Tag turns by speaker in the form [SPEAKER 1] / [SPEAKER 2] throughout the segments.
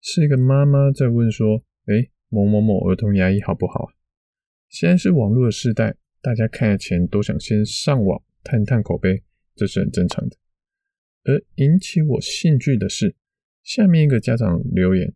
[SPEAKER 1] 是一个妈妈在问说：“诶，某某某儿童牙医好不好啊？”现在是网络的时代，大家看牙前都想先上网探探口碑，这是很正常的。而引起我兴趣的是，下面一个家长留言，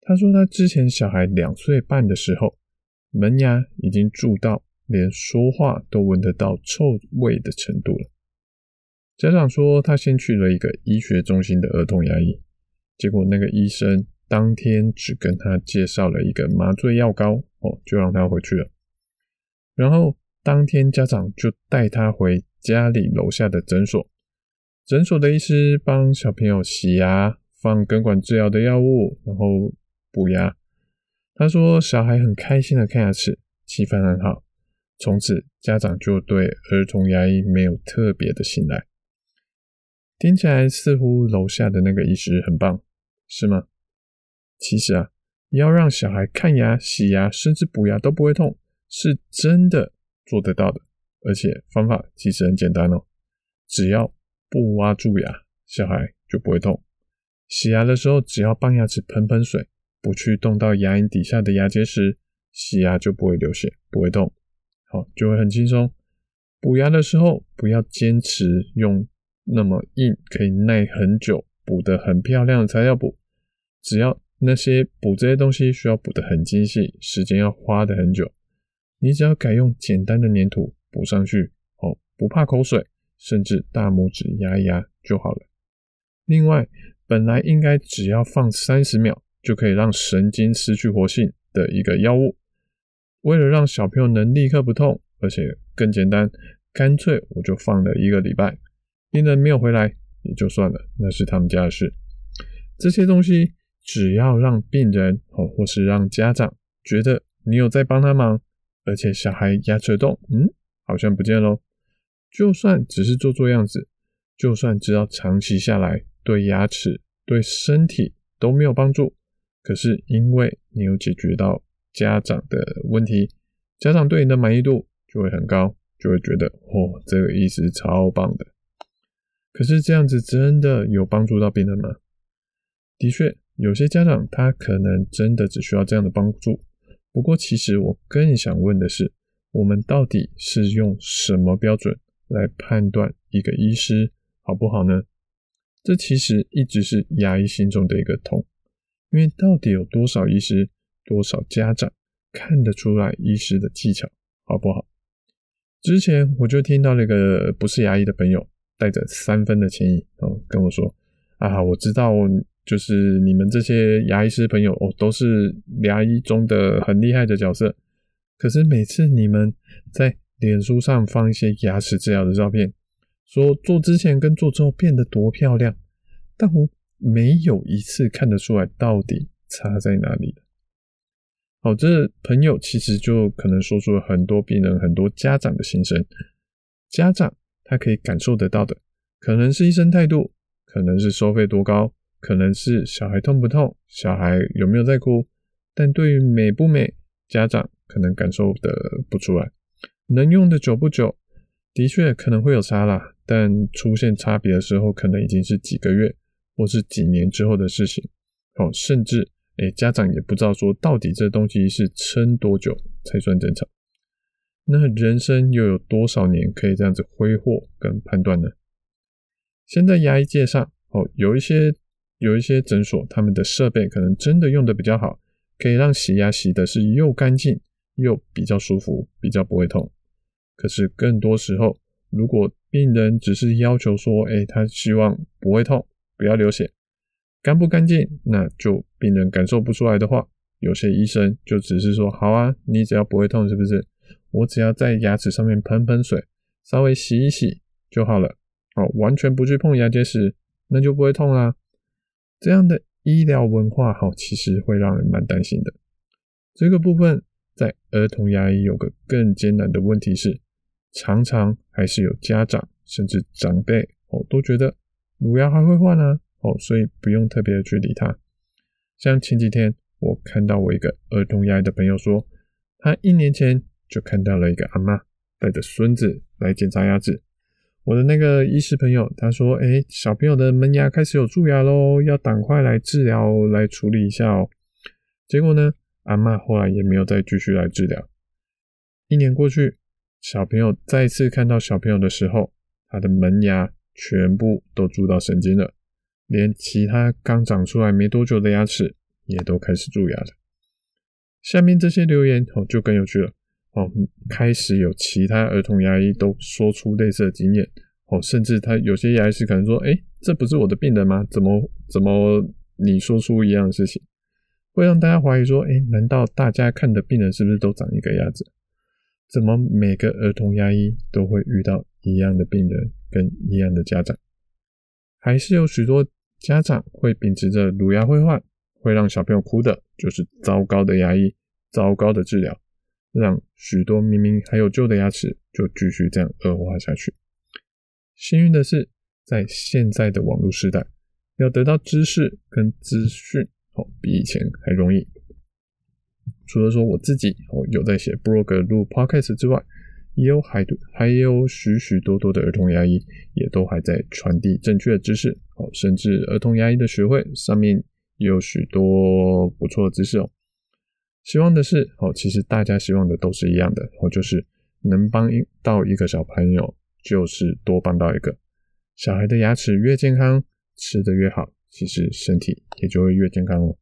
[SPEAKER 1] 他说他之前小孩两岁半的时候，门牙已经蛀到连说话都闻得到臭味的程度了。家长说他先去了一个医学中心的儿童牙医。结果那个医生当天只跟他介绍了一个麻醉药膏，哦，就让他回去了。然后当天家长就带他回家里楼下的诊所，诊所的医师帮小朋友洗牙、放根管治疗的药物，然后补牙。他说小孩很开心的看牙齿，气氛很好。从此家长就对儿童牙医没有特别的信赖。听起来似乎楼下的那个医师很棒。是吗？其实啊，要让小孩看牙、洗牙，甚至补牙都不会痛，是真的做得到的。而且方法其实很简单哦，只要不挖蛀牙，小孩就不会痛。洗牙的时候，只要帮牙齿喷喷水，不去动到牙龈底下的牙结石，洗牙就不会流血，不会痛。好，就会很轻松。补牙的时候，不要坚持用那么硬，可以耐很久。补得很漂亮的材料补，只要那些补这些东西需要补得很精细，时间要花得很久，你只要改用简单的粘土补上去，哦，不怕口水，甚至大拇指压一压就好了。另外，本来应该只要放三十秒就可以让神经失去活性的一个药物，为了让小朋友能立刻不痛，而且更简单，干脆我就放了一个礼拜，病人没有回来。也就算了，那是他们家的事。这些东西只要让病人哦，或是让家长觉得你有在帮他忙，而且小孩牙齿动，嗯，好像不见喽。就算只是做做样子，就算知道长期下来对牙齿、对身体都没有帮助，可是因为你有解决到家长的问题，家长对你的满意度就会很高，就会觉得哦，这个医师超棒的。可是这样子真的有帮助到病人吗？的确，有些家长他可能真的只需要这样的帮助。不过，其实我更想问的是，我们到底是用什么标准来判断一个医师好不好呢？这其实一直是牙医心中的一个痛，因为到底有多少医师、多少家长看得出来医师的技巧好不好？之前我就听到了一个不是牙医的朋友。带着三分的歉意哦，跟我说啊，我知道，就是你们这些牙医师朋友哦，都是牙医中的很厉害的角色。可是每次你们在脸书上放一些牙齿治疗的照片，说做之前跟做之后变得多漂亮，但我没有一次看得出来到底差在哪里的。好，这朋友其实就可能说出了很多病人、很多家长的心声，家长。他可以感受得到的，可能是医生态度，可能是收费多高，可能是小孩痛不痛，小孩有没有在哭。但对于美不美，家长可能感受得不出来。能用的久不久，的确可能会有差啦，但出现差别的时候，可能已经是几个月或是几年之后的事情。哦，甚至诶、家长也不知道说到底这东西是撑多久才算正常。那人生又有多少年可以这样子挥霍跟判断呢？现在牙医界上哦，有一些有一些诊所，他们的设备可能真的用的比较好，可以让洗牙洗的是又干净又比较舒服，比较不会痛。可是更多时候，如果病人只是要求说，哎，他希望不会痛，不要流血，干不干净，那就病人感受不出来的话，有些医生就只是说，好啊，你只要不会痛，是不是？我只要在牙齿上面喷喷水，稍微洗一洗就好了。哦，完全不去碰牙结石，那就不会痛啦。这样的医疗文化哈，其实会让人蛮担心的。这个部分在儿童牙医有个更艰难的问题是，常常还是有家长甚至长辈哦都觉得乳牙还会换啊哦，所以不用特别的去理它。像前几天我看到我一个儿童牙医的朋友说，他一年前就看到了一个阿嬷带着孙子来检查牙齿。我的那个医师朋友他说：“哎，小朋友的门牙开始有蛀牙喽，要赶快来治疗来处理一下哦。”结果呢，阿嬷后来也没有再继续来治疗。一年过去，小朋友再次看到小朋友的时候，他的门牙全部都蛀到神经了，连其他刚长出来没多久的牙齿也都开始蛀牙了。下面这些留言哦就更有趣了。哦，开始有其他儿童牙医都说出类似的经验哦，甚至他有些牙医师可能说：“诶，这不是我的病人吗？怎么怎么你说出一样的事情？”会让大家怀疑说：“诶，难道大家看的病人是不是都长一个样子？怎么每个儿童牙医都会遇到一样的病人跟一样的家长？还是有许多家长会秉持着乳牙会换，会让小朋友哭的，就是糟糕的牙医，糟糕的治疗。”让许多明明还有救的牙齿就继续这样恶化下去。幸运的是，在现在的网络时代，要得到知识跟资讯哦，比以前还容易。除了说我自己哦有在写 blog 录 podcast 之外，也有还还有许许多多的儿童牙医也都还在传递正确的知识哦，甚至儿童牙医的学会上面也有许多不错的知识哦。希望的是，哦，其实大家希望的都是一样的，哦，就是能帮到一个小朋友，就是多帮到一个。小孩的牙齿越健康，吃得越好，其实身体也就会越健康哦。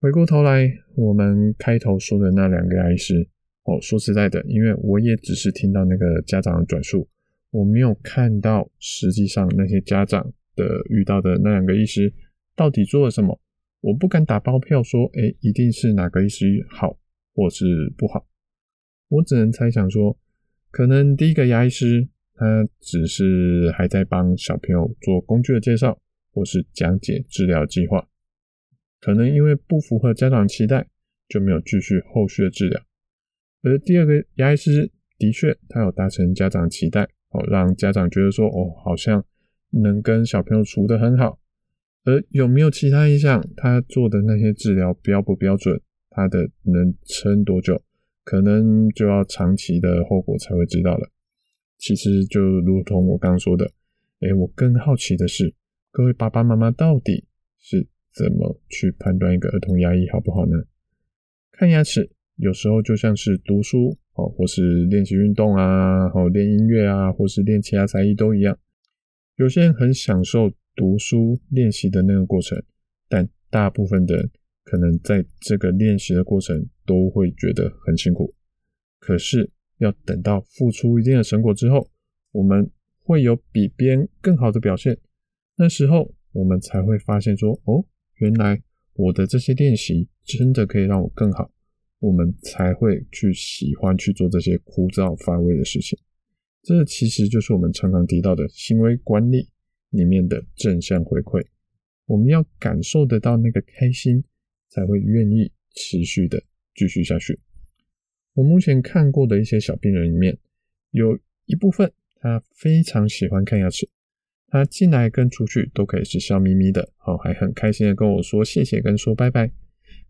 [SPEAKER 1] 回过头来，我们开头说的那两个牙医师，哦，说实在的，因为我也只是听到那个家长的转述，我没有看到实际上那些家长的遇到的那两个医师到底做了什么。我不敢打包票说，诶，一定是哪个医师好，或是不好。我只能猜想说，可能第一个牙医师他只是还在帮小朋友做工具的介绍，或是讲解治疗计划。可能因为不符合家长期待，就没有继续后续的治疗。而第二个牙医师的确，他有达成家长期待，哦，让家长觉得说，哦，好像能跟小朋友处得很好。而有没有其他影响？他做的那些治疗标不标准？他的能撑多久？可能就要长期的后果才会知道了。其实就如同我刚说的，诶，我更好奇的是，各位爸爸妈妈到底是怎么去判断一个儿童牙医好不好呢？看牙齿有时候就像是读书哦，或是练习运动啊，或练音乐啊，或是练其他才艺都一样。有些人很享受。读书练习的那个过程，但大部分的人可能在这个练习的过程都会觉得很辛苦。可是要等到付出一定的成果之后，我们会有比别人更好的表现。那时候我们才会发现说：“哦，原来我的这些练习真的可以让我更好。”我们才会去喜欢去做这些枯燥乏味的事情。这其实就是我们常常提到的行为管理。里面的正向回馈，我们要感受得到那个开心，才会愿意持续的继续下去。我目前看过的一些小病人里面，有一部分他非常喜欢看牙齿，他进来跟出去都可以是笑眯眯的，好，还很开心的跟我说谢谢跟说拜拜。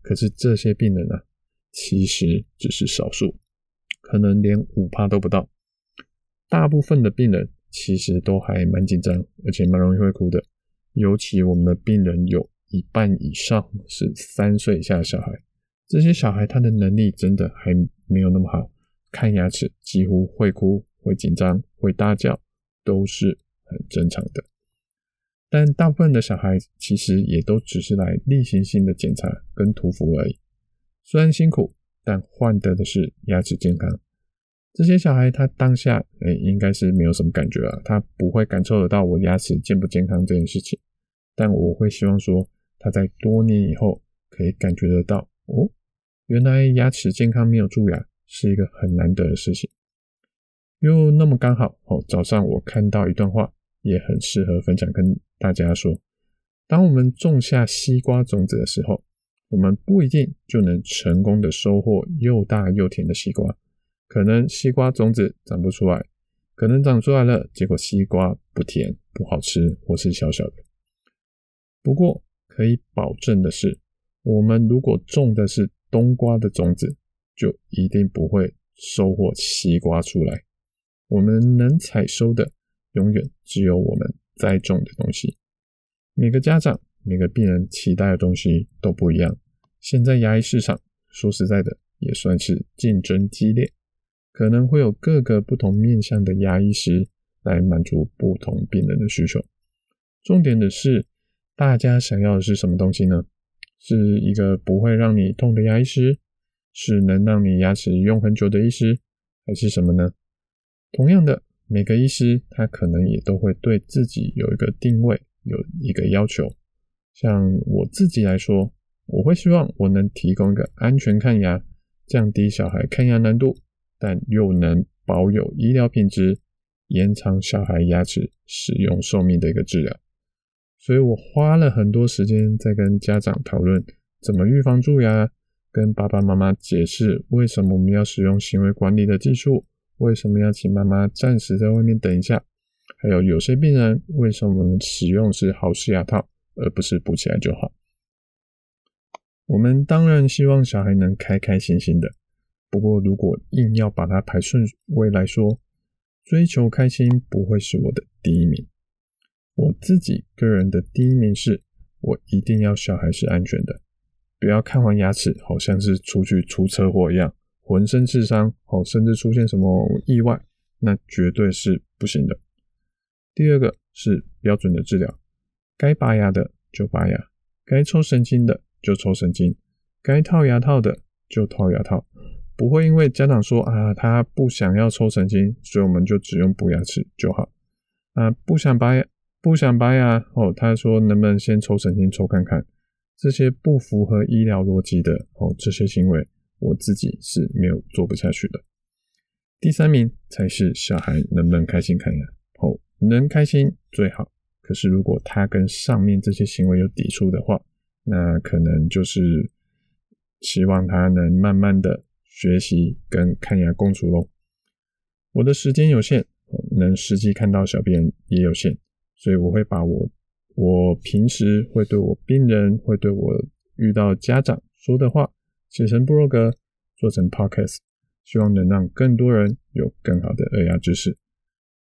[SPEAKER 1] 可是这些病人呢、其实只是少数，可能连五趴都不到，大部分的病人。其实都还蛮紧张，而且蛮容易会哭的。尤其我们的病人有一半以上是三岁以下的小孩，这些小孩他的能力真的还没有那么好，看牙齿几乎会哭、会紧张、会大叫，都是很正常的。但大部分的小孩其实也都只是来例行性的检查跟涂氟而已，虽然辛苦，但换得的是牙齿健康。这些小孩他当下诶应该是没有什么感觉啊，他不会感受得到我牙齿健不健康这件事情，但我会希望说他在多年以后可以感觉得到哦，原来牙齿健康没有蛀牙是一个很难得的事情。又那么刚好哦，早上我看到一段话也很适合分享跟大家说，当我们种下西瓜种子的时候，我们不一定就能成功的收获又大又甜的西瓜。可能西瓜种子长不出来，可能长出来了，结果西瓜不甜、不好吃，或是小小的。不过可以保证的是，我们如果种的是冬瓜的种子，就一定不会收获西瓜出来。我们能采收的，永远只有我们栽种的东西。每个家长、每个病人期待的东西都不一样。现在牙医市场，说实在的，也算是竞争激烈，可能会有各个不同面向的牙医师来满足不同病人的需求。重点的是，大家想要的是什么东西呢？是一个不会让你痛的牙医师，是能让你牙齿用很久的医师，还是什么呢？同样的，每个医师他可能也都会对自己有一个定位，有一个要求。像我自己来说，我会希望我能提供一个安全看牙、降低小孩看牙难度，但又能保有医疗品质、延长小孩牙齿使用寿命的一个治疗。所以我花了很多时间在跟家长讨论怎么预防蛀牙，跟爸爸妈妈解释为什么我们要使用行为管理的技术。为什么要请妈妈暂时在外面等一下？还有有些病人为什么使用是豪氏牙套，而不是补起来就好？我们当然希望小孩能开开心心的。不过如果硬要把它排顺位来说，追求开心不会是我的第一名。我自己个人的第一名是，我一定要小孩是安全的，不要看完牙齿好像是出去出车祸一样。浑身是伤，哦，甚至出现什么意外，那绝对是不行的。第二个是标准的治疗，该拔牙的就拔牙，该抽神经的就抽神经，该套牙套的就套牙套，不会因为家长说啊，他不想要抽神经，所以我们就只用补牙齿就好。啊，不想拔牙，不想拔牙，哦，他说能不能先抽神经抽看看？这些不符合医疗逻辑的哦，这些行为。我自己是没有做不下去的。第三名才是小孩能不能开心看牙哦，能开心最好。可是如果他跟上面这些行为有抵触的话，那可能就是希望他能慢慢的学习跟看牙共处喽。我的时间有限，能实际看到小病人也有限，所以我会把我我平时会对我病人会对我遇到家长说的话。写成部落格，做成 podcast，希望能让更多人有更好的儿牙知识。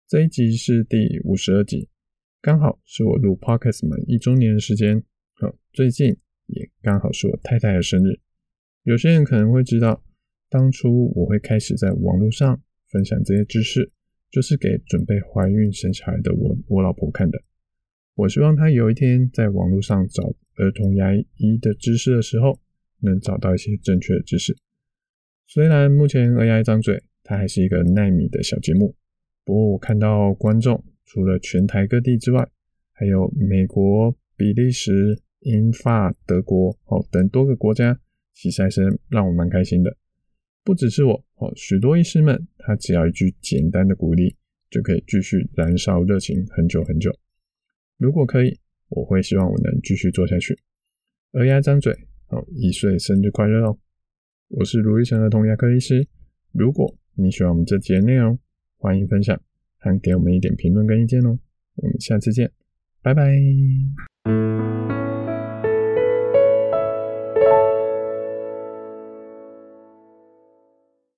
[SPEAKER 1] 这一集是第五十二集，刚好是我录 podcast 满一周年的时间。好，最近也刚好是我太太的生日。有些人可能会知道，当初我会开始在网络上分享这些知识，就是给准备怀孕生小孩的我我老婆看的。我希望她有一天在网络上找儿童牙医的知识的时候，能找到一些正确的知识。虽然目前儿牙一张嘴，它还是一个奈米的小节目，不过我看到观众除了全台各地之外，还有美国、比利时、英法、德国哦等多个国家，其实还是让我蛮开心的。不只是我哦，许多医师们，他只要一句简单的鼓励，就可以继续燃烧热情很久很久。如果可以，我会希望我能继续做下去。儿牙张嘴。好，一岁生日快乐哦！我是卢玉成儿童牙科医师。如果你喜欢我们这集的内容，欢迎分享，还给我们一点评论跟意见哦。我们下次见，拜拜。